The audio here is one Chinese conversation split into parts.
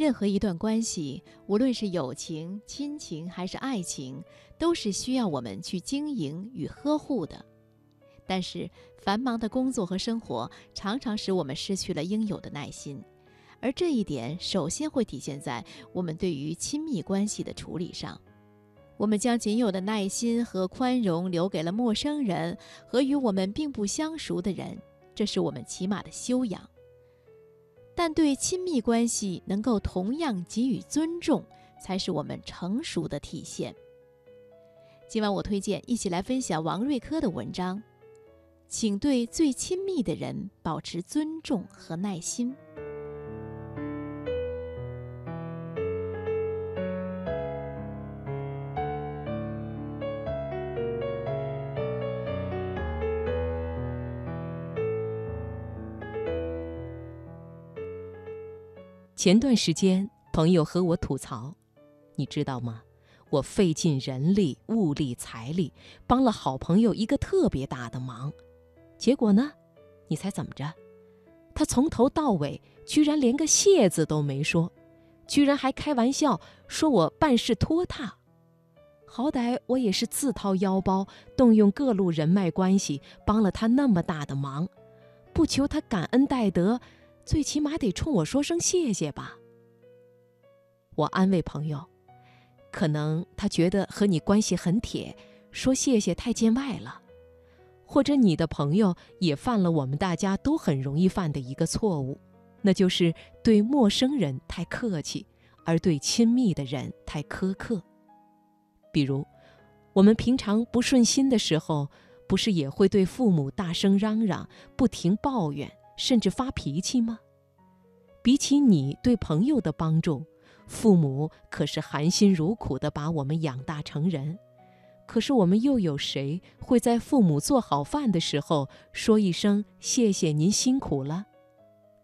任何一段关系，无论是友情、亲情还是爱情，都是需要我们去经营与呵护的。但是，繁忙的工作和生活常常使我们失去了应有的耐心，而这一点首先会体现在我们对于亲密关系的处理上。我们将仅有的耐心和宽容留给了陌生人和与我们并不相熟的人，这是我们起码的修养。但对亲密关系能够同样给予尊重，才是我们成熟的体现。今晚我推荐一起来分享王瑞科的文章，请对最亲密的人保持尊重和耐心。前段时间，朋友和我吐槽，你知道吗？我费尽人力、物力、财力，帮了好朋友一个特别大的忙，结果呢？你猜怎么着？他从头到尾居然连个谢字都没说，居然还开玩笑说我办事拖沓。好歹我也是自掏腰包，动用各路人脉关系，帮了他那么大的忙，不求他感恩戴德。最起码得冲我说声谢谢吧。我安慰朋友，可能他觉得和你关系很铁，说谢谢太见外了。或者你的朋友也犯了我们大家都很容易犯的一个错误，那就是对陌生人太客气，而对亲密的人太苛刻。比如，我们平常不顺心的时候，不是也会对父母大声嚷嚷，不停抱怨？甚至发脾气吗？比起你对朋友的帮助，父母可是含辛茹苦地把我们养大成人。可是我们又有谁会在父母做好饭的时候说一声“谢谢您辛苦了”？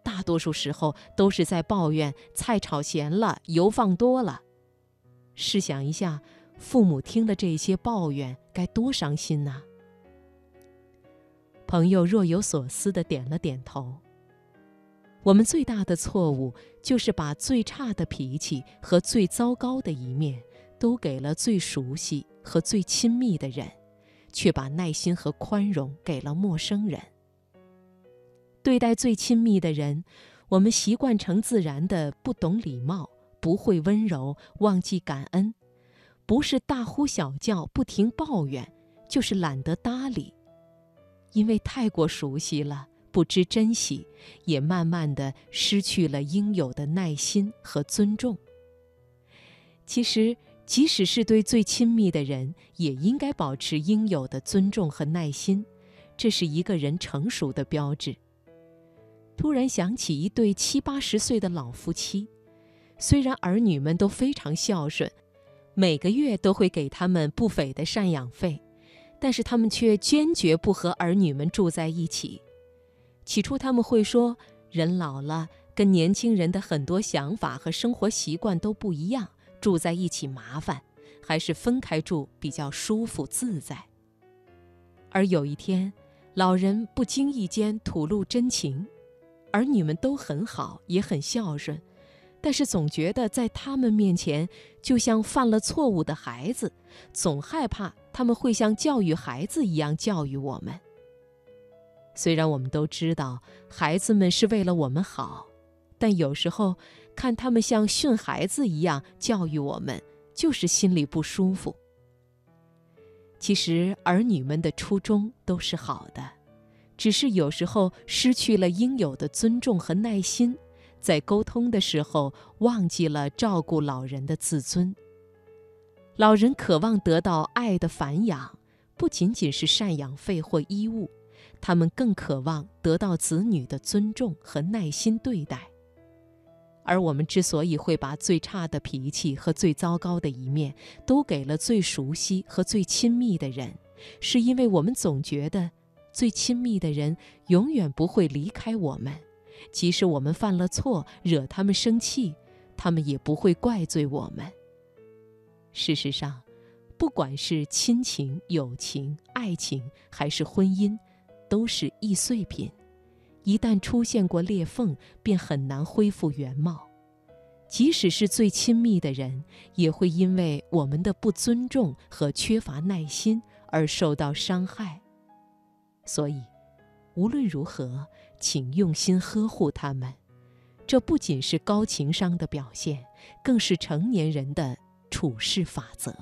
大多数时候都是在抱怨菜炒咸了、油放多了。试想一下，父母听了这些抱怨，该多伤心呐！朋友若有所思地点了点头。我们最大的错误就是把最差的脾气和最糟糕的一面都给了最熟悉和最亲密的人，却把耐心和宽容给了陌生人。对待最亲密的人，我们习惯成自然的不懂礼貌，不会温柔，忘记感恩，不是大呼小叫，不停抱怨，就是懒得搭理。因为太过熟悉了，不知珍惜，也慢慢的失去了应有的耐心和尊重。其实，即使是对最亲密的人，也应该保持应有的尊重和耐心，这是一个人成熟的标志。突然想起一对七八十岁的老夫妻，虽然儿女们都非常孝顺，每个月都会给他们不菲的赡养费。但是他们却坚决不和儿女们住在一起。起初他们会说，人老了跟年轻人的很多想法和生活习惯都不一样，住在一起麻烦，还是分开住比较舒服自在。而有一天，老人不经意间吐露真情，儿女们都很好，也很孝顺，但是总觉得在他们面前就像犯了错误的孩子，总害怕。他们会像教育孩子一样教育我们。虽然我们都知道孩子们是为了我们好，但有时候看他们像训孩子一样教育我们，就是心里不舒服。其实儿女们的初衷都是好的，只是有时候失去了应有的尊重和耐心，在沟通的时候忘记了照顾老人的自尊。老人渴望得到爱的繁养，不仅仅是赡养费或衣物，他们更渴望得到子女的尊重和耐心对待。而我们之所以会把最差的脾气和最糟糕的一面都给了最熟悉和最亲密的人，是因为我们总觉得最亲密的人永远不会离开我们，即使我们犯了错，惹他们生气，他们也不会怪罪我们。事实上，不管是亲情、友情、爱情，还是婚姻，都是易碎品。一旦出现过裂缝，便很难恢复原貌。即使是最亲密的人，也会因为我们的不尊重和缺乏耐心而受到伤害。所以，无论如何，请用心呵护他们。这不仅是高情商的表现，更是成年人的处事法则。